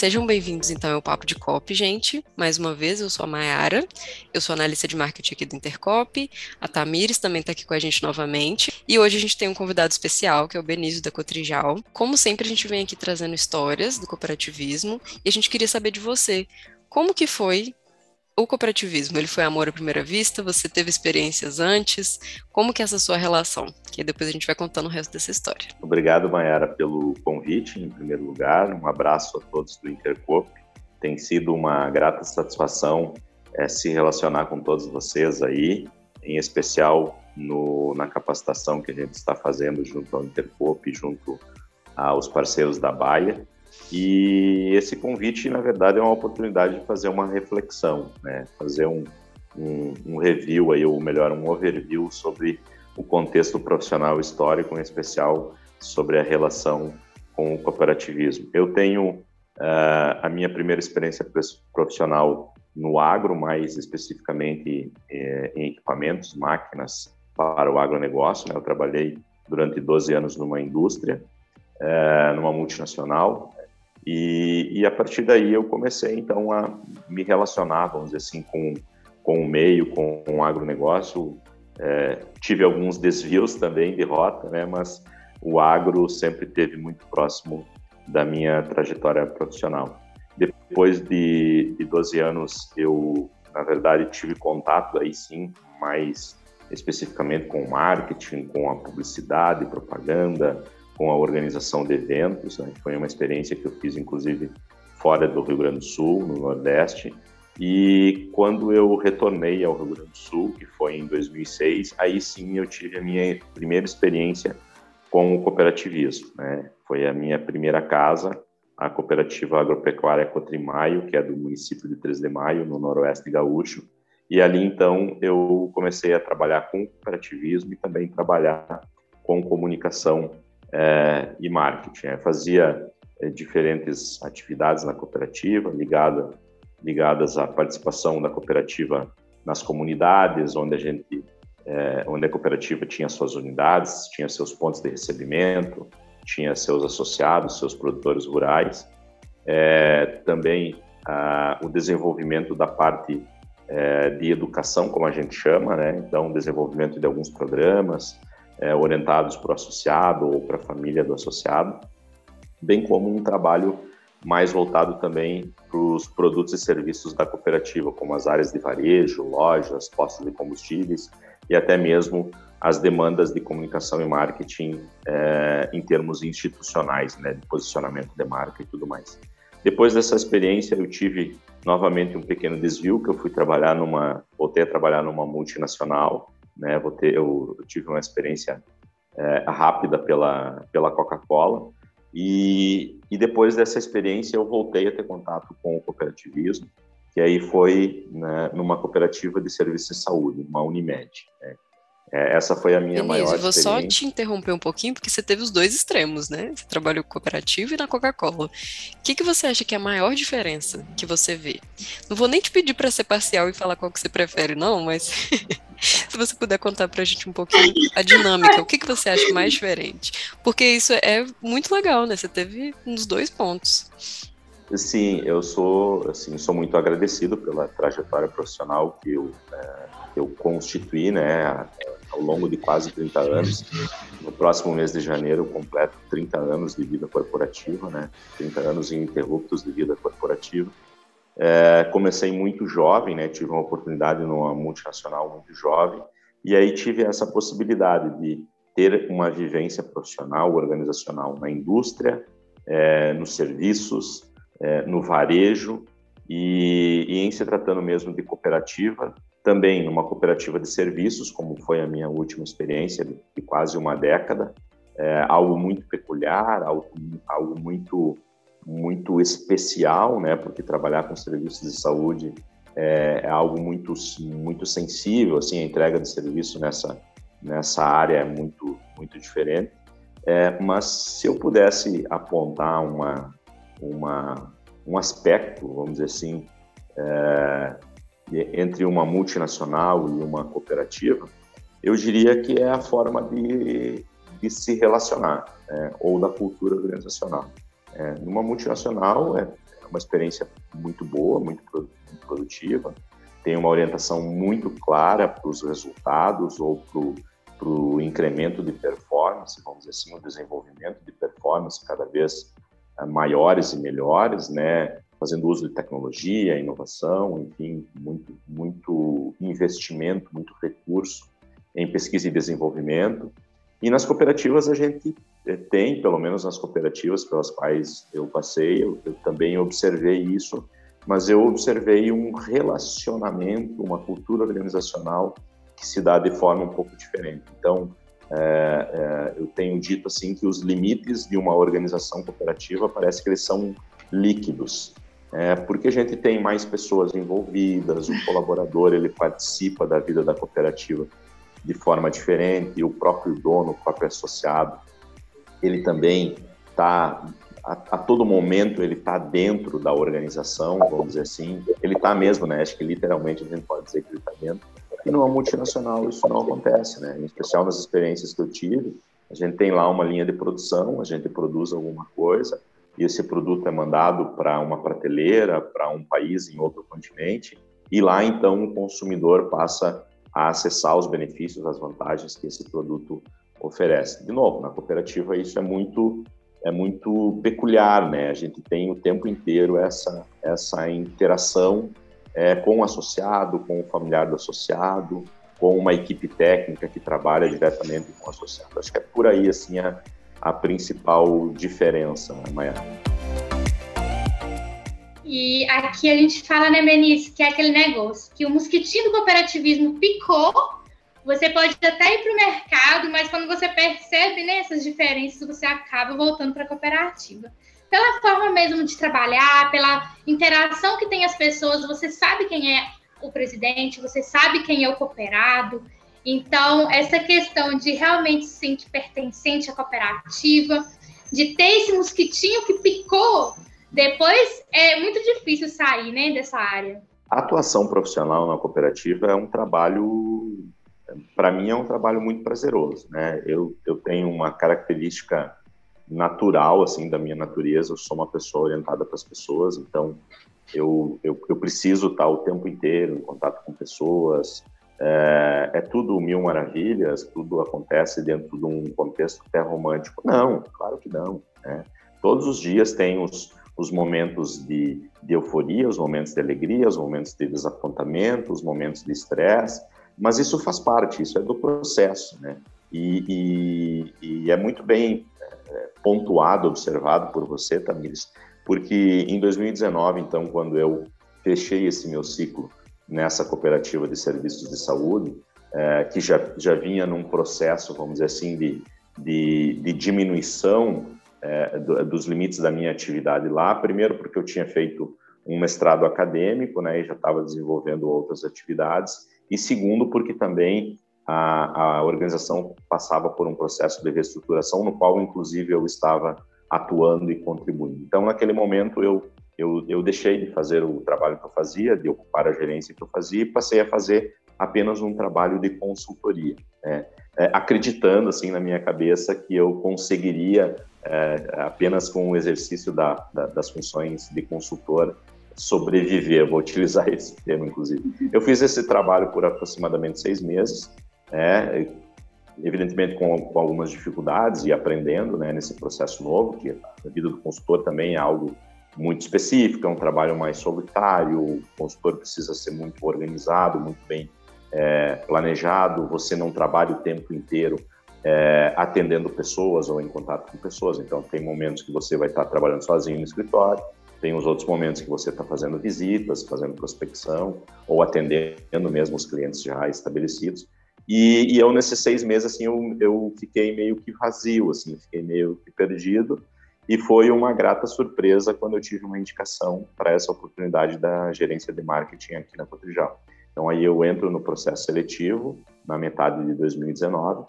Sejam bem-vindos então ao Papo de Cop, gente. Mais uma vez, eu sou a Mayara, eu sou analista de marketing aqui do Intercop, a Tamires também está aqui com a gente novamente, e hoje a gente tem um convidado especial, que é o Benício da Cotrijal. Como sempre, a gente vem aqui trazendo histórias do cooperativismo, e a gente queria saber de você, como que foi o cooperativismo, ele foi amor à primeira vista? Você teve experiências antes? Como que é essa sua relação? Que depois a gente vai contando o resto dessa história. Obrigado, Mayara, pelo convite, em primeiro lugar. Um abraço a todos do Intercorp. Tem sido uma grata satisfação é, se relacionar com todos vocês aí, em especial no, na capacitação que a gente está fazendo junto ao Intercorp, junto aos parceiros da Baia. E esse convite, na verdade, é uma oportunidade de fazer uma reflexão, né? fazer um, um, um review, aí, ou melhor, um overview sobre o contexto profissional histórico, em especial sobre a relação com o cooperativismo. Eu tenho uh, a minha primeira experiência profissional no agro, mais especificamente eh, em equipamentos, máquinas para o agronegócio. Né? Eu trabalhei durante 12 anos numa indústria, eh, numa multinacional, e, e, a partir daí eu comecei então a me relacionar, vamos dizer assim, com, com o meio, com o agronegócio. É, tive alguns desvios também de rota, né, mas o agro sempre teve muito próximo da minha trajetória profissional. Depois de, de 12 anos, eu, na verdade, tive contato aí sim, mais especificamente com o marketing, com a publicidade, propaganda, com a organização de eventos. Né? Foi uma experiência que eu fiz, inclusive, fora do Rio Grande do Sul, no Nordeste. E quando eu retornei ao Rio Grande do Sul, que foi em 2006, aí sim eu tive a minha primeira experiência com o cooperativismo. Né? Foi a minha primeira casa, a cooperativa agropecuária Cotrimaio, que é do município de 3 de Maio, no noroeste gaúcho. E ali, então, eu comecei a trabalhar com cooperativismo e também trabalhar com comunicação é, e marketing. Eu fazia é, diferentes atividades na cooperativa, ligada, ligadas à participação da cooperativa nas comunidades, onde a gente, é, onde a cooperativa tinha suas unidades, tinha seus pontos de recebimento, tinha seus associados, seus produtores rurais. É, também o desenvolvimento da parte é, de educação, como a gente chama, né? Então, desenvolvimento de alguns programas, é, orientados para o associado ou para a família do associado, bem como um trabalho mais voltado também para os produtos e serviços da cooperativa, como as áreas de varejo, lojas, postos de combustíveis e até mesmo as demandas de comunicação e marketing é, em termos institucionais, né, de posicionamento de marca e tudo mais. Depois dessa experiência, eu tive novamente um pequeno desvio, que eu fui trabalhar numa, voltei a trabalhar numa multinacional, né? Vou ter, eu, tive uma experiência é, rápida pela, pela Coca-Cola e, e depois dessa experiência eu voltei a ter contato com o cooperativismo, que aí foi né, numa cooperativa de serviços de saúde, uma Unimed. Né? É, essa foi a minha Denise, maior eu vou só te interromper um pouquinho, porque você teve os dois extremos, né? Você trabalhou com cooperativa e na Coca-Cola. O que, que você acha que é a maior diferença que você vê? Não vou nem te pedir para ser parcial e falar qual que você prefere, não, mas se você puder contar para a gente um pouquinho a dinâmica, o que, que você acha mais diferente? Porque isso é muito legal, né? Você teve nos dois pontos. Sim, eu sou, assim, sou muito agradecido pela trajetória profissional que eu, é, que eu constituí, né? Ao longo de quase 30 anos. No próximo mês de janeiro, completo 30 anos de vida corporativa, né? 30 anos ininterruptos de vida corporativa. É, comecei muito jovem, né? Tive uma oportunidade numa multinacional muito jovem e aí tive essa possibilidade de ter uma vivência profissional, organizacional na indústria, é, nos serviços, é, no varejo e, e, em se tratando mesmo de cooperativa, também numa cooperativa de serviços, como foi a minha última experiência de, quase uma década, é, algo muito peculiar, algo, algo muito muito especial, né? Porque trabalhar com serviços de saúde é, é, algo muito muito sensível, assim, a entrega de serviço nessa nessa área é muito muito diferente. É, mas se eu pudesse apontar uma uma um aspecto, vamos dizer assim, é, entre uma multinacional e uma cooperativa, eu diria que é a forma de, de se relacionar, né, ou da cultura organizacional. É, numa multinacional, é uma experiência muito boa, muito, produtiva, tem uma orientação muito clara para os resultados ou para o incremento de performance, vamos dizer assim, o desenvolvimento de performance cada vez eh, maiores e melhores, né? Fazendo uso de tecnologia, inovação, enfim, muito, muito investimento, muito recurso em pesquisa e desenvolvimento. E nas cooperativas a gente eh, tem, pelo menos nas cooperativas pelas quais eu passei, eu, eu também observei isso, mas eu observei um relacionamento, uma cultura organizacional que se dá de forma um pouco diferente. Então, é, é, eu tenho dito assim que os limites de uma organização cooperativa parece que eles são líquidos, é, porque a gente tem mais pessoas envolvidas, o colaborador ele participa da vida da cooperativa de forma diferente, o próprio dono, o próprio associado, ele também está a, a, todo momento ele está dentro da organização, vamos dizer assim, ele está mesmo, né? Acho que literalmente a gente pode dizer que ele está dentro. E numa multinacional isso não acontece, né? Em especial nas experiências que eu tive, a gente tem lá uma linha de produção, a gente produz alguma coisa e esse produto é mandado para uma prateleira, para um país em outro continente e lá então o consumidor passa a acessar os benefícios, as vantagens que esse produto oferece. De novo, na cooperativa isso é muito é muito peculiar, né? A gente tem o tempo inteiro essa essa interação é, com o associado, com o familiar do associado, com uma equipe técnica que trabalha diretamente com o associado. Acho que é por aí assim a, a principal diferença, né, Maia? E aqui a gente fala, né, Benício, que é aquele negócio que o mosquitinho do cooperativismo picou, você pode até ir para o mercado, mas quando você percebe né, essas diferenças, você acaba voltando para a cooperativa pela forma mesmo de trabalhar, pela interação que tem as pessoas, você sabe quem é o presidente, você sabe quem é o cooperado. Então, essa questão de realmente se sentir pertencente à cooperativa, de ter esse mosquitinho que picou, depois é muito difícil sair né, dessa área. A atuação profissional na cooperativa é um trabalho, para mim, é um trabalho muito prazeroso. Né? Eu, eu tenho uma característica natural, assim, da minha natureza. Eu sou uma pessoa orientada para as pessoas, então eu, eu, eu, preciso estar o tempo inteiro em contato com pessoas. É, é, tudo mil maravilhas, tudo acontece dentro de um contexto até romântico. Não, claro que não. Né? Todos os dias tem os, os momentos de, de euforia, os momentos de alegria, os momentos de desapontamento, os momentos de estresse, mas isso faz parte, isso é do processo, né? E, e, e é muito bem pontuado, observado por você, Tamires, porque em 2019, então, quando eu fechei esse meu ciclo nessa cooperativa de serviços de saúde, é, que já, já vinha num processo, vamos dizer assim, de, de, de diminuição é, do, dos limites da minha atividade lá, primeiro porque eu tinha feito um mestrado acadêmico, né, e já estava desenvolvendo outras atividades, e segundo porque também a, a organização passava por um processo de reestruturação no qual, inclusive, eu estava atuando e contribuindo. Então, naquele momento, eu, eu, eu deixei de fazer o trabalho que eu fazia, de ocupar a gerência que eu fazia, e passei a fazer apenas um trabalho de consultoria, né? é, acreditando assim na minha cabeça que eu conseguiria é, apenas com o exercício da, da, das funções de consultor sobreviver. Vou utilizar esse termo, inclusive. Eu fiz esse trabalho por aproximadamente seis meses é, evidentemente com, com, algumas dificuldades e aprendendo né, nesse processo novo, que a vida do consultor também é algo muito específico, é um trabalho mais solitário, o consultor precisa ser muito organizado, muito bem é, planejado, você não trabalha o tempo inteiro é, atendendo pessoas ou em contato com pessoas, então tem momentos que você vai estar trabalhando sozinho no escritório, tem os outros momentos que você está fazendo visitas, fazendo prospecção ou atendendo mesmo os clientes já estabelecidos. E, e, eu, nesses seis meses, assim, eu, eu fiquei meio que vazio, assim, fiquei meio que perdido. E foi uma grata surpresa quando eu tive uma indicação para essa oportunidade da gerência de marketing aqui na Cotrijal. Então, aí eu entro no processo seletivo na metade de 2019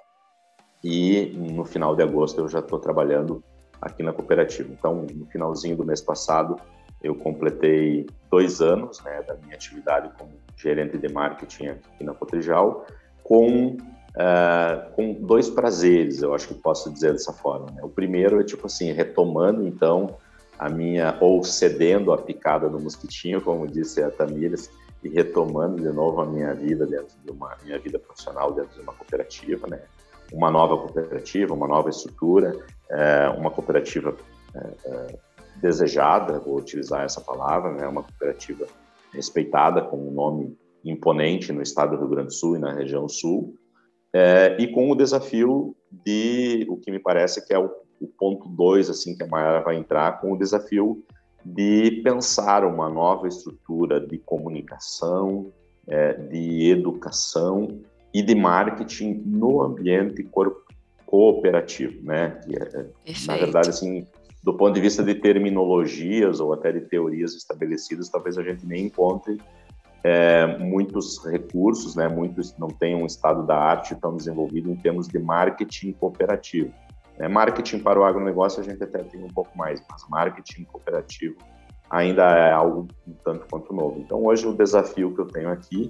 e no final de agosto eu já estou trabalhando aqui na cooperativa. Então, no finalzinho do mês passado, eu completei dois anos né, da minha atividade como gerente de marketing aqui na Cotrijal com, uh, com dois prazeres, eu acho que posso dizer dessa forma. Né? O primeiro é, tipo assim, retomando, então, a minha, ou cedendo a picada do mosquitinho, como disse a Tamires, e retomando de novo a minha vida dentro de uma minha vida profissional dentro de uma cooperativa, né? Uma nova cooperativa, uma nova estrutura, é, uma cooperativa é, é, desejada, vou utilizar essa palavra, né? Uma cooperativa respeitada com um nome imponente no estado do Rio Grande do Sul e na região sul, é, e com o desafio de o que me parece que é o, o ponto dois assim que a Maiara vai entrar com o desafio de pensar uma nova estrutura de comunicação, é, de educação e de marketing no ambiente cooperativo, né? É, na verdade, assim, do ponto de vista de terminologias ou até de teorias estabelecidas, talvez a gente nem encontre é, muitos recursos, né? Muitos não têm um estado da arte tão desenvolvido em termos de marketing cooperativo. É, marketing para o agronegócio a gente até tem um pouco mais, mas marketing cooperativo ainda é algo um tanto quanto novo. Então, hoje, o desafio que eu tenho aqui,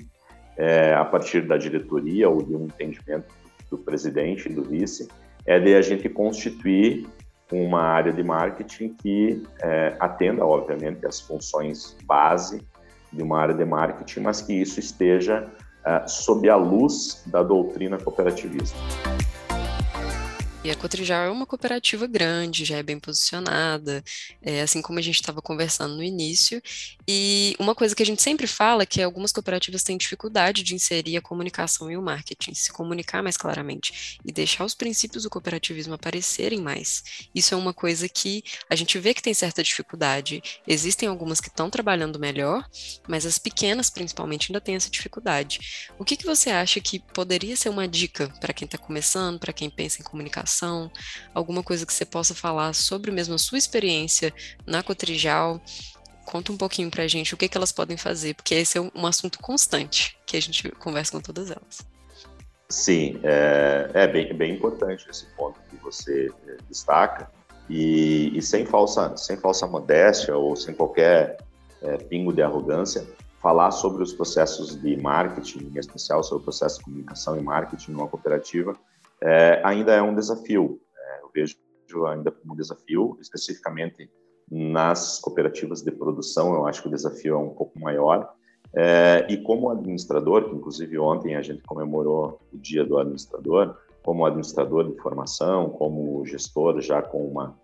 é, a partir da diretoria ou de um entendimento do presidente e do vice, é de a gente constituir uma área de marketing que é, atenda, obviamente, as funções base de uma área de marketing, mas que isso esteja é, sob a luz da doutrina cooperativista. E a Cotrijal é uma cooperativa grande, já é bem posicionada, é, assim como a gente estava conversando no início. E uma coisa que a gente sempre fala é que algumas cooperativas têm dificuldade de inserir a comunicação e o marketing, se comunicar mais claramente e deixar os princípios do cooperativismo aparecerem mais. Isso é uma coisa que a gente vê que tem certa dificuldade. Existem algumas que estão trabalhando melhor, mas as pequenas, principalmente, ainda têm essa dificuldade. O que, que você acha que poderia ser uma dica para quem está começando, para quem pensa em comunicação? alguma coisa que você possa falar sobre mesmo a sua experiência na Cotrijal. Conta um pouquinho para a gente o que, que elas podem fazer, porque esse é um assunto constante que a gente conversa com todas elas. Sim, é, é bem, bem importante esse ponto que você é, destaca. E, e, sem, falsa, sem falsa modéstia ou sem qualquer é, pingo de arrogância, falar sobre os processos de marketing, em especial sobre o processo de comunicação e marketing numa cooperativa, é, ainda é um desafio. É, eu vejo ainda como um desafio, especificamente nas cooperativas de produção, eu acho que o desafio é um pouco maior. É, e como administrador, que inclusive ontem a gente comemorou o Dia do Administrador, como administrador de formação, como gestor já com uma,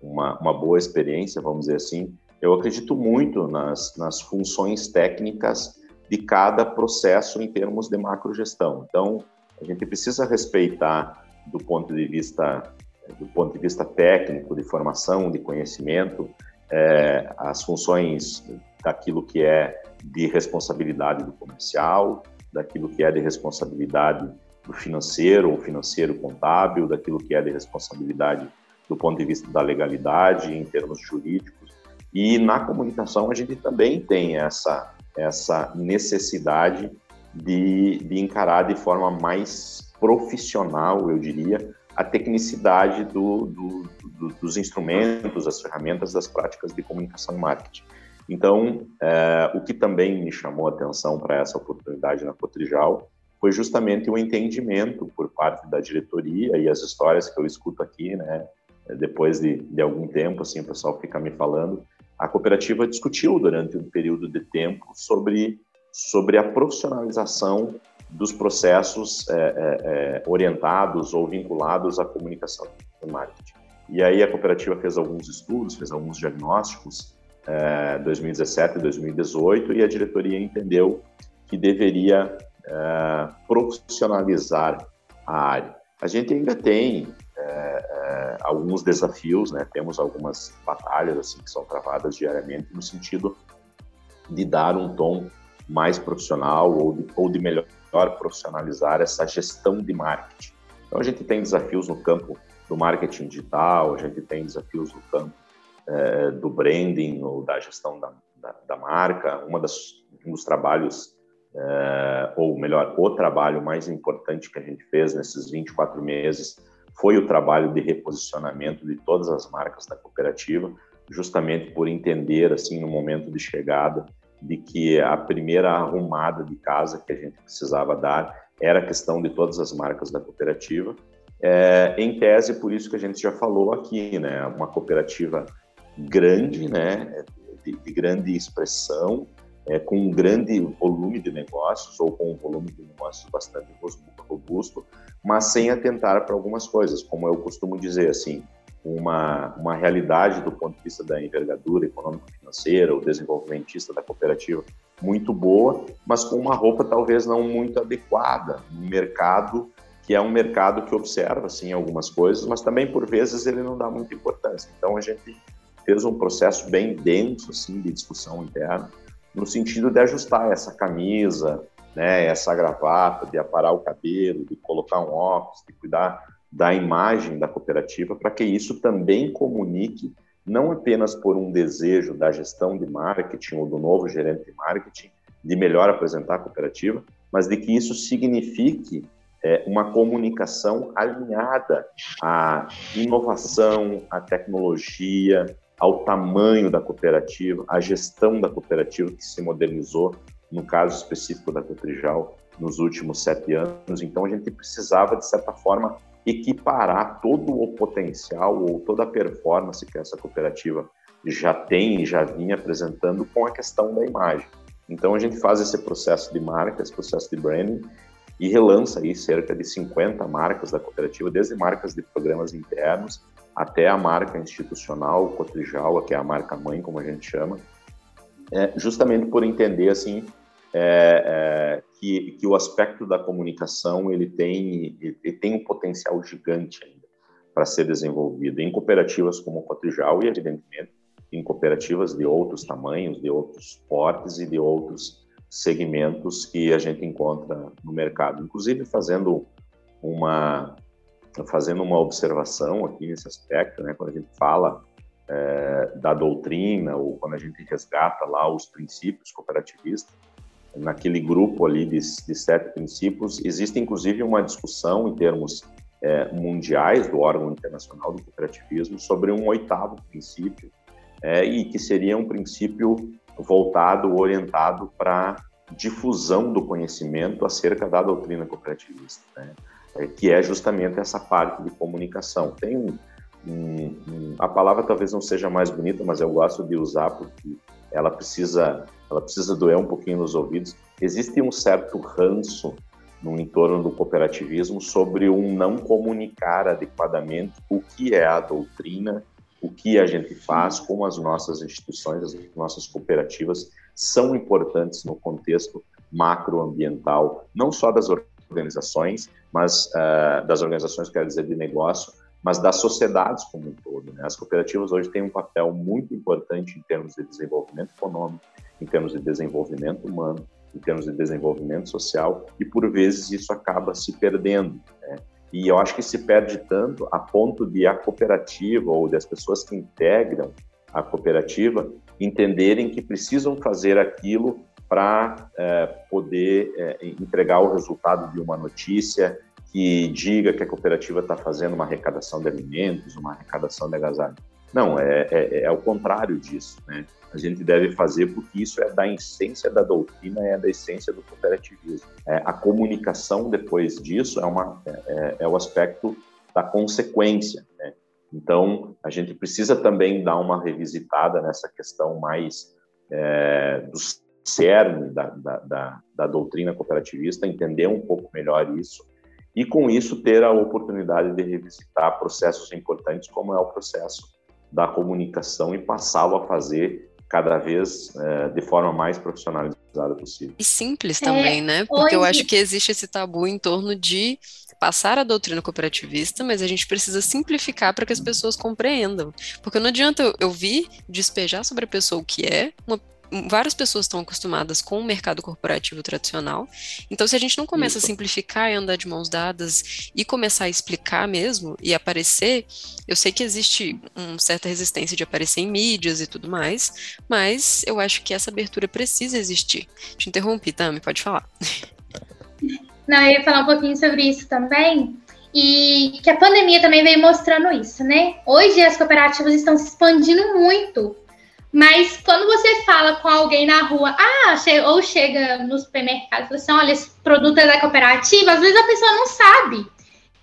uma, uma boa experiência, vamos dizer assim, eu acredito muito nas, nas funções técnicas de cada processo em termos de macrogestão. Então, a gente precisa respeitar do ponto de vista do ponto de vista técnico, de formação, de conhecimento, é, as funções daquilo que é de responsabilidade do comercial, daquilo que é de responsabilidade do financeiro ou financeiro contábil, daquilo que é de responsabilidade do ponto de vista da legalidade em termos jurídicos. E na comunicação a gente também tem essa essa necessidade de, de encarar de forma mais profissional, eu diria, a tecnicidade do, do, do, dos instrumentos, as ferramentas, das práticas de comunicação e marketing. Então, é, o que também me chamou a atenção para essa oportunidade na Cotrijal foi justamente o entendimento por parte da diretoria e as histórias que eu escuto aqui, né? Depois de, de algum tempo, assim, o pessoal fica me falando. A cooperativa discutiu durante um período de tempo sobre sobre a profissionalização dos processos é, é, é, orientados ou vinculados à comunicação e marketing. E aí a cooperativa fez alguns estudos, fez alguns diagnósticos, é, 2017 e 2018, e a diretoria entendeu que deveria é, profissionalizar a área. A gente ainda tem é, é, alguns desafios, né? temos algumas batalhas assim que são travadas diariamente no sentido de dar um tom mais profissional ou de, ou de melhor profissionalizar essa gestão de marketing. Então, a gente tem desafios no campo do marketing digital, a gente tem desafios no campo é, do branding ou da gestão da, da, da marca. Uma das, um dos trabalhos, é, ou melhor, o trabalho mais importante que a gente fez nesses 24 meses foi o trabalho de reposicionamento de todas as marcas da cooperativa, justamente por entender, assim, no momento de chegada, de que a primeira arrumada de casa que a gente precisava dar era a questão de todas as marcas da cooperativa. É, em tese, por isso que a gente já falou aqui, né? Uma cooperativa grande, né, de, de grande expressão, é, com um grande volume de negócios ou com um volume de negócios bastante robusto, mas sem atentar para algumas coisas, como eu costumo dizer assim, uma, uma realidade do ponto de vista da envergadura econômico-financeira, o desenvolvimentista da cooperativa muito boa, mas com uma roupa talvez não muito adequada no mercado que é um mercado que observa sim algumas coisas, mas também por vezes ele não dá muita importância. Então a gente fez um processo bem denso assim de discussão interna no sentido de ajustar essa camisa, né, essa gravata, de aparar o cabelo, de colocar um óculos, de cuidar da imagem da cooperativa, para que isso também comunique não apenas por um desejo da gestão de marketing ou do novo gerente de marketing de melhor apresentar a cooperativa, mas de que isso signifique é, uma comunicação alinhada à inovação, à tecnologia, ao tamanho da cooperativa, à gestão da cooperativa que se modernizou, no caso específico da Cotrijal, nos últimos sete anos. Então, a gente precisava, de certa forma, equiparar todo o potencial ou toda a performance que essa cooperativa já tem e já vinha apresentando com a questão da imagem. Então, a gente faz esse processo de marca, esse processo de branding, e relança aí cerca de 50 marcas da cooperativa, desde marcas de programas internos até a marca institucional, Cotrijal, que é a marca mãe, como a gente chama, é, justamente por entender assim é, é, que, que o aspecto da comunicação ele tem ele tem um potencial gigante ainda para ser desenvolvido em cooperativas como a Cotrijal e evidentemente em cooperativas de outros tamanhos, de outros portes e de outros segmentos que a gente encontra no mercado. Inclusive fazendo uma fazendo uma observação aqui nesse aspecto, né, quando a gente fala é, da doutrina ou quando a gente resgata lá os princípios cooperativistas, naquele grupo ali de, de sete princípios, existe inclusive uma discussão em termos é, mundiais do órgão internacional do cooperativismo sobre um oitavo princípio é, e que seria um princípio voltado, orientado para difusão do conhecimento acerca da doutrina cooperativista. Né? é, que é justamente essa parte de comunicação. Tem um, um, a palavra talvez não seja mais bonita, mas eu gosto de usar porque ela precisa, ela precisa doer um pouquinho nos ouvidos. Existe um certo ranço no entorno do cooperativismo sobre um não comunicar adequadamente o que é a doutrina, o que a gente faz, como as nossas instituições, as nossas cooperativas são importantes no contexto macroambiental, não só das organizações, mas uh, das organizações, quero dizer, de negócio, mas das sociedades como um todo. Né? As cooperativas hoje têm um papel muito importante em termos de desenvolvimento econômico, em termos de desenvolvimento humano, em termos de desenvolvimento social, e por vezes isso acaba se perdendo. Né? E eu acho que se perde tanto a ponto de a cooperativa ou das pessoas que integram a cooperativa entenderem que precisam fazer aquilo para é, poder é, entregar o resultado de uma notícia que diga que a cooperativa está fazendo uma arrecadação de alimentos, uma arrecadação de agasalho. Não, é, é, é o contrário disso. Né? A gente deve fazer porque isso é da essência da doutrina, é da essência do cooperativismo. É, a comunicação depois disso é, uma, é, é, é o aspecto da consequência. Né? Então, a gente precisa também dar uma revisitada nessa questão mais é, dos cerne da, da, da, da doutrina cooperativista, entender um pouco melhor isso e, com isso, ter a oportunidade de revisitar processos importantes, como é o processo da comunicação e passá-lo a fazer cada vez é, de forma mais profissionalizada possível. E simples também, é, né? Porque hoje... eu acho que existe esse tabu em torno de passar a doutrina cooperativista, mas a gente precisa simplificar para que as pessoas compreendam. Porque não adianta eu vir despejar sobre a pessoa o que é, uma várias pessoas estão acostumadas com o mercado corporativo tradicional. Então, se a gente não começa Isso. a simplificar e andar de mãos dadas e começar a explicar mesmo e aparecer, eu sei que existe uma certa resistência de aparecer em mídias e tudo mais, mas eu acho que essa abertura precisa existir. Te interrompi, Tami, pode falar. Não, eu ia falar um pouquinho sobre isso também. E que a pandemia também veio mostrando isso, né? Hoje as cooperativas estão se expandindo muito mas quando você fala com alguém na rua, ah, ou chega no supermercado assim, olha, esse produto é da cooperativa, às vezes a pessoa não sabe.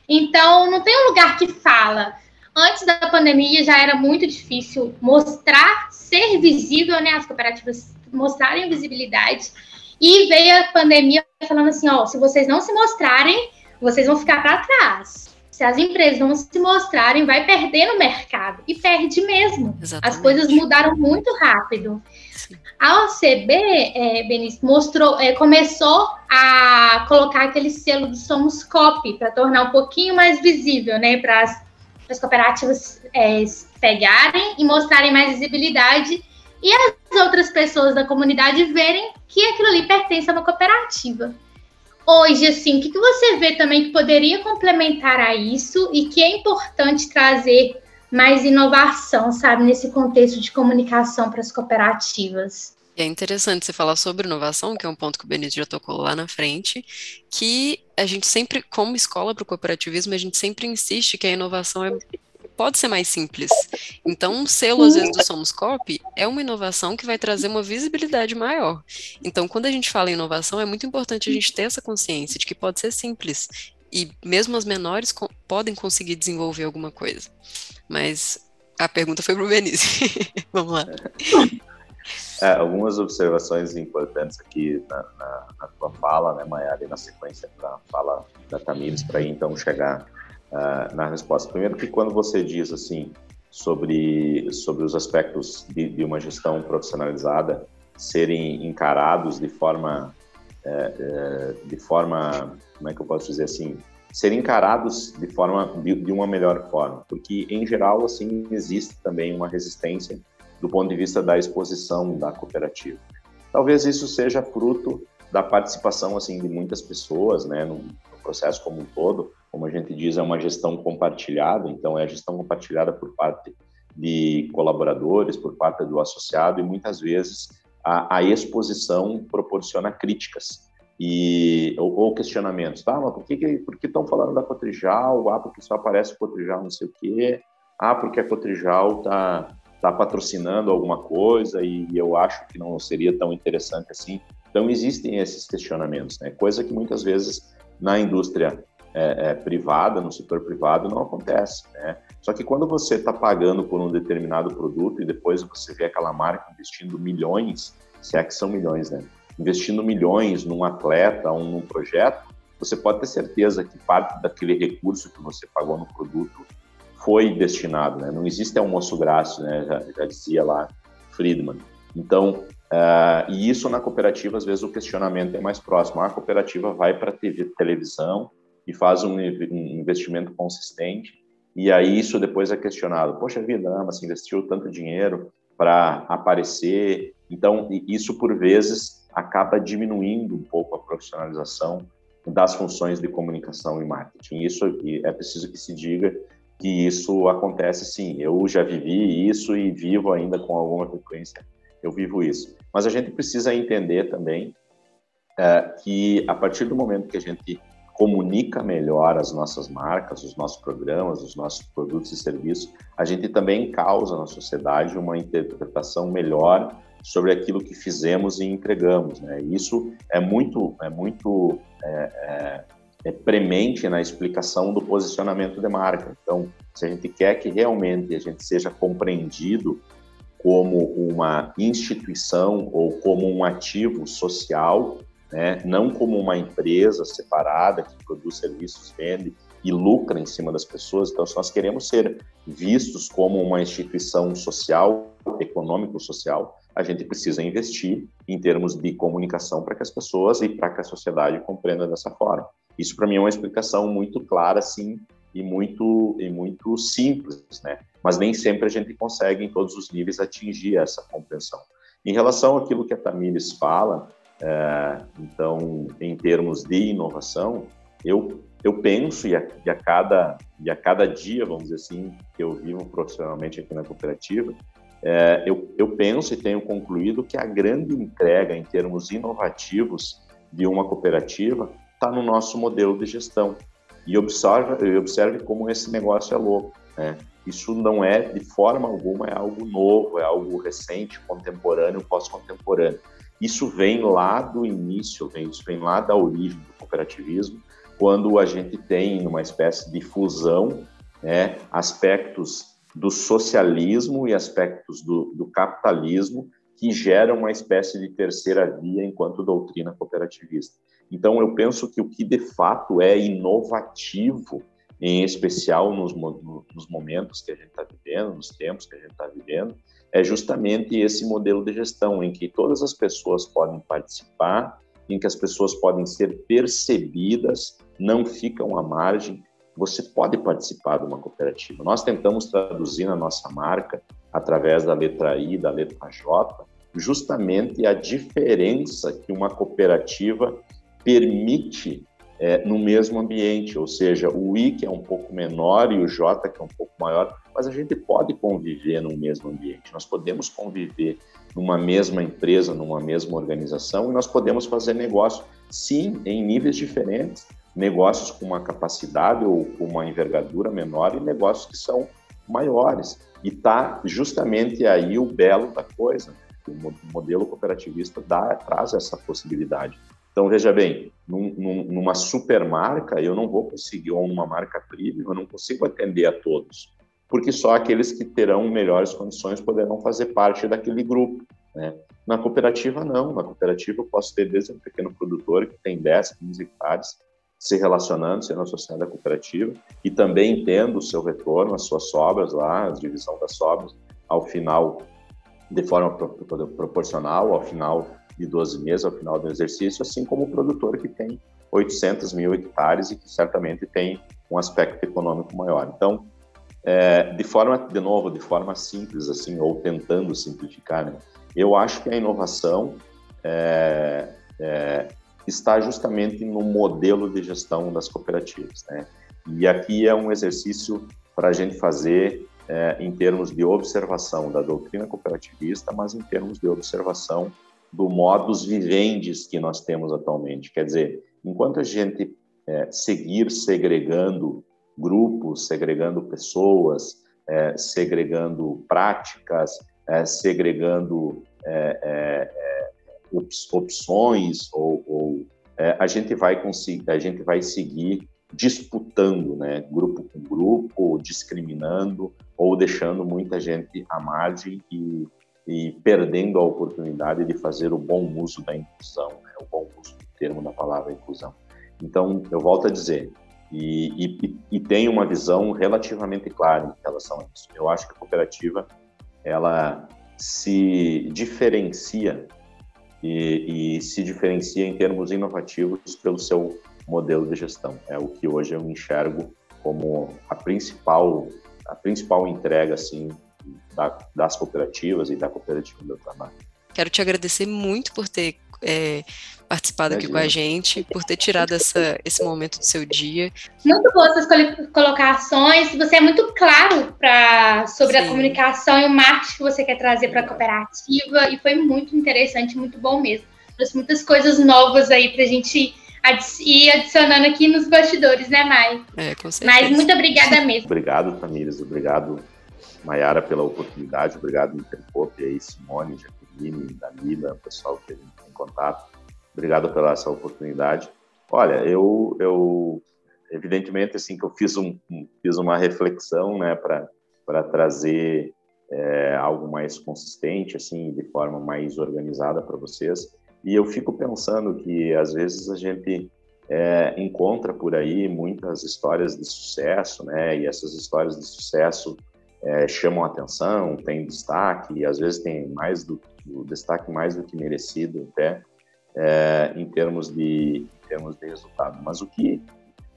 Então, não tem um lugar que fala. Antes da pandemia já era muito difícil mostrar, ser visível, né? As cooperativas mostrarem visibilidade. E veio a pandemia falando assim: ó, se vocês não se mostrarem, vocês vão ficar para trás. Se as empresas não se mostrarem, vai perder no mercado. E perde mesmo. Exatamente. As coisas mudaram muito rápido. Sim. A OCB, é, Benício, mostrou, é, começou a colocar aquele selo do Somos Cop para tornar um pouquinho mais visível, né, para as cooperativas é, pegarem e mostrarem mais visibilidade e as outras pessoas da comunidade verem que aquilo ali pertence a uma cooperativa. Hoje, assim, o que, que você vê também que poderia complementar a isso e que é importante trazer mais inovação, sabe, nesse contexto de comunicação para as cooperativas? É interessante você falar sobre inovação, que é um ponto que o Benito já tocou lá na frente, que a gente sempre, como escola para o cooperativismo, a gente sempre insiste que a inovação é pode ser mais simples. Então, um selo, às vezes, do Somos Copy é uma inovação que vai trazer uma visibilidade maior. Então, quando a gente fala em inovação, é muito importante a gente ter essa consciência de que pode ser simples. E mesmo as menores co podem conseguir desenvolver alguma coisa. Mas a pergunta foi para o Benício. Vamos lá. É, algumas observações importantes aqui na, na, na tua fala, né, Mayara, e na sequência para a fala da Tamires, para então chegar uh, na resposta. Primeiro que quando você diz assim sobre sobre os aspectos de, de uma gestão profissionalizada serem encarados de forma é, é, de forma como é que eu posso dizer assim serem encarados de forma de, de, uma melhor forma porque em geral assim existe também uma resistência do ponto de vista da exposição da cooperativa talvez isso seja fruto da participação assim de muitas pessoas né no, no processo como um todo como a gente diz, é uma gestão compartilhada, então é a gestão compartilhada por parte de colaboradores, por parte do associado, e muitas vezes a, a exposição proporciona críticas e, ou, ou, questionamentos. Tá, mas por que, por estão falando da Cotrijal? Ah, porque só aparece Cotrijal não sei o quê. Ah, porque a Cotrijal está tá patrocinando alguma coisa e eu acho que não seria tão interessante assim. Então, existem esses questionamentos, né? coisa que muitas vezes na indústria é, é, privada, no setor privado, não acontece. Né? Só que quando você está pagando por um determinado produto e depois você vê aquela marca investindo milhões, se é que são milhões, né? Investindo milhões num atleta ou num projeto, você pode ter certeza que parte daquele recurso que você pagou no produto foi destinado, né? Não existe almoço grátis, né? Já, já dizia lá Friedman. Então, uh, e isso na cooperativa, às vezes o questionamento é mais próximo. A cooperativa vai para TV, televisão, e faz um, investimento consistente, e aí isso depois é questionado. Poxa vida, mas investiu tanto dinheiro para aparecer. Então, isso por vezes acaba diminuindo um pouco a profissionalização das funções de comunicação e marketing. Isso é preciso que se diga que isso acontece sim. Eu já vivi isso e vivo ainda com alguma frequência. Eu vivo isso. Mas a gente precisa entender também é, que a partir do momento que a gente comunica melhor as nossas marcas, os nossos programas, os nossos produtos e serviços, a gente também causa na sociedade uma interpretação melhor sobre aquilo que fizemos e entregamos. Né? Isso é muito, é muito é, é, é premente na explicação do posicionamento de marca. Então, se a gente quer que realmente a gente seja compreendido como uma instituição ou como um ativo social, né? não como uma empresa separada que produz serviços, vende e lucra em cima das pessoas. Então, se nós queremos ser vistos como uma instituição social, econômico-social, a gente precisa investir em termos de comunicação para que as pessoas e para que a sociedade compreenda dessa forma. Isso, para mim, é uma explicação muito clara, sim, e muito, e muito simples, né? Mas nem sempre a gente consegue, em todos os níveis, atingir essa compreensão. Em relação àquilo que a Tamires fala, é, então, em termos de inovação, eu, eu penso, e a, e, a cada, e a cada dia, vamos dizer assim, que eu vivo profissionalmente aqui na cooperativa, é, eu, eu penso e tenho concluído que a grande entrega em termos inovativos de uma cooperativa está no nosso modelo de gestão. E observe, observe como esse negócio é louco. Né? Isso não é, de forma alguma, é algo novo, é algo recente, contemporâneo, pós-contemporâneo. Isso vem lá do início, isso vem lá da origem do cooperativismo, quando a gente tem uma espécie de fusão né, aspectos do socialismo e aspectos do, do capitalismo que geram uma espécie de terceira via enquanto doutrina cooperativista. Então, eu penso que o que de fato é inovativo, em especial nos, nos momentos que a gente está vivendo, nos tempos que a gente está vivendo, é justamente esse modelo de gestão em que todas as pessoas podem participar, em que as pessoas podem ser percebidas, não ficam à margem. Você pode participar de uma cooperativa. Nós tentamos traduzir na nossa marca, através da letra I, da letra J, justamente a diferença que uma cooperativa permite é, no mesmo ambiente, ou seja, o I que é um pouco menor e o J que é um pouco maior, mas a gente pode conviver no mesmo ambiente. Nós podemos conviver numa mesma empresa, numa mesma organização, e nós podemos fazer negócio, sim, em níveis diferentes, negócios com uma capacidade ou com uma envergadura menor e negócios que são maiores. E está justamente aí o belo da coisa. O modelo cooperativista dá, traz essa possibilidade. Então, veja bem, num, num, numa supermarca, eu não vou conseguir, ou numa marca premium, eu não consigo atender a todos porque só aqueles que terão melhores condições poderão fazer parte daquele grupo. Né? Na cooperativa, não. Na cooperativa, eu posso ter desde um pequeno produtor que tem 10, 15 hectares, se relacionando, sendo associado à cooperativa, e também tendo o seu retorno, as suas sobras lá, a divisão das sobras, ao final, de forma proporcional, ao final de 12 meses, ao final do exercício, assim como o produtor que tem 800 mil hectares e que certamente tem um aspecto econômico maior. Então, é, de forma, de novo, de forma simples, assim, ou tentando simplificar, né? eu acho que a inovação é, é, está justamente no modelo de gestão das cooperativas, né? E aqui é um exercício para a gente fazer é, em termos de observação da doutrina cooperativista, mas em termos de observação do modus vivendi que nós temos atualmente. Quer dizer, enquanto a gente é, seguir segregando grupos, segregando pessoas, é, segregando práticas, é, segregando é, é, é opções, ou, ou a gente vai conseguir, a gente vai seguir disputando, né, grupo com grupo, discriminando ou deixando muita gente à margem e, e perdendo a oportunidade de fazer o bom uso da inclusão, né, o bom uso do termo da palavra inclusão. Então, eu volto a dizer, e, e, e tem uma visão relativamente clara em relação a isso. Eu acho que a cooperativa ela se diferencia e, e, se diferencia em termos inovativos pelo seu modelo de gestão. É o que hoje eu enxergo como a principal a principal entrega assim da, das cooperativas e da cooperativa do trabalho. Quero te agradecer muito por ter é, participado aqui com a gente, por ter tirado essa, esse momento do seu dia. Muito boas essas colocações. Você é muito claro pra, sobre Sim. a comunicação e o marketing que você quer trazer para a cooperativa, e foi muito interessante, muito bom mesmo. Trouxe muitas coisas novas aí para a gente ir adicionando aqui nos bastidores, né, Mai? É, com certeza. Mas muito obrigada mesmo. Obrigado, Tamires. Obrigado, Maiara, pela oportunidade. Obrigado, Interpop, aí, Simone, Jaqueline, Danila, pessoal que tem contato. Obrigado pela essa oportunidade. Olha, eu, eu evidentemente assim que eu fiz um fiz uma reflexão, né, para para trazer é, algo mais consistente, assim, de forma mais organizada para vocês. E eu fico pensando que às vezes a gente é, encontra por aí muitas histórias de sucesso, né? E essas histórias de sucesso é, chamam atenção, têm destaque, e às vezes tem mais do, do destaque mais do que merecido até é, em termos de em termos de resultado. Mas o que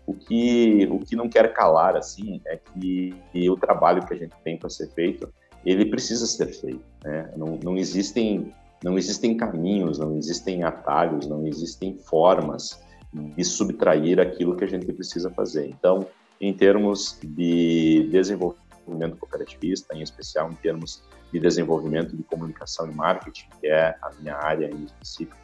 o que o que não quer calar assim é que, que o trabalho que a gente tem para ser feito ele precisa ser feito. Né? Não, não existem não existem caminhos, não existem atalhos, não existem formas de subtrair aquilo que a gente precisa fazer. Então, em termos de desenvolvimento cooperativista, em especial em termos de desenvolvimento de comunicação e marketing, que é a minha área em específico,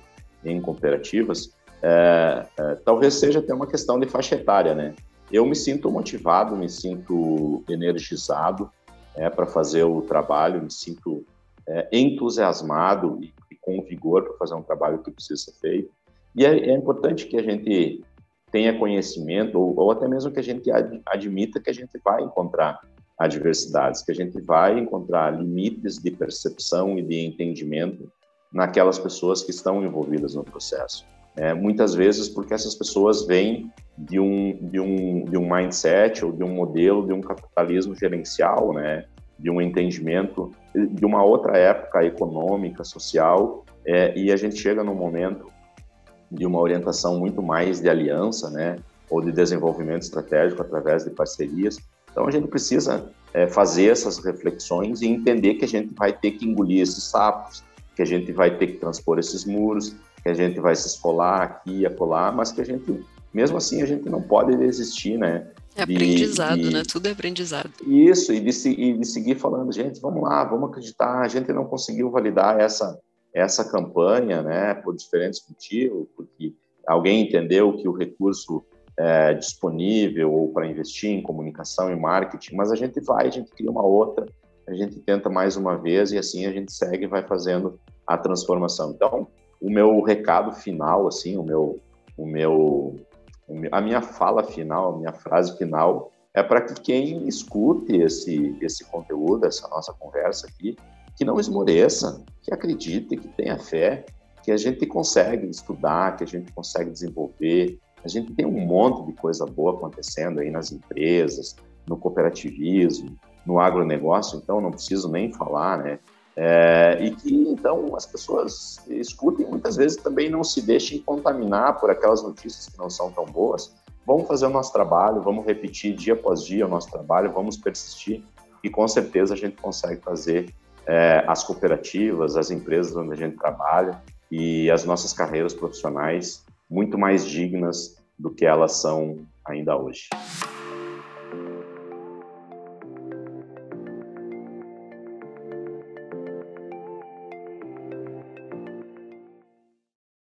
em cooperativas, é, é, talvez seja até uma questão de faixa etária, né? Eu me sinto motivado, me sinto energizado é, para fazer o trabalho, me sinto é, entusiasmado e, e, com vigor para fazer um trabalho que precisa ser feito. E é, é, importante que a gente tenha conhecimento, ou, ou até mesmo que a gente ad, admita que a gente vai encontrar adversidades, que a gente vai encontrar limites de percepção e de entendimento naquelas pessoas que estão envolvidas no processo. É, muitas vezes porque essas pessoas vêm de um, de, um, de um mindset ou de um modelo de um capitalismo gerencial, né? de um entendimento de uma outra época econômica, social, é, e a gente chega num momento de uma orientação muito mais de aliança, né, ou de desenvolvimento estratégico através de parcerias. Então a gente precisa é, fazer essas reflexões e entender que a gente vai ter que engolir esses sapos, que a gente vai ter que transpor esses muros, que a gente vai se esfolar aqui e acolá, mas que a gente, mesmo assim, a gente não pode desistir, né? É aprendizado, de, né? Tudo é aprendizado. Isso, e de, e de seguir falando, gente, vamos lá, vamos acreditar, a gente não conseguiu validar essa, essa campanha, né, por diferentes motivos, porque alguém entendeu que o recurso é disponível ou para investir em comunicação e marketing, mas a gente vai, a gente cria uma outra, a gente tenta mais uma vez e assim a gente segue e vai fazendo a transformação. Então, o meu recado final, assim, o meu, o meu a minha fala final, a minha frase final é para que quem escute esse, esse conteúdo, essa nossa conversa aqui, que não esmoreça, que acredite, que tenha fé, que a gente consegue estudar, que a gente consegue desenvolver. A gente tem um monte de coisa boa acontecendo aí nas empresas, no cooperativismo, no agronegócio, então não preciso nem falar, né? É, e que então as pessoas escutem muitas vezes também não se deixem contaminar por aquelas notícias que não são tão boas. Vamos fazer o nosso trabalho, vamos repetir dia após dia o nosso trabalho, vamos persistir e com certeza a gente consegue fazer é, as cooperativas, as empresas onde a gente trabalha e as nossas carreiras profissionais muito mais dignas do que elas são ainda hoje.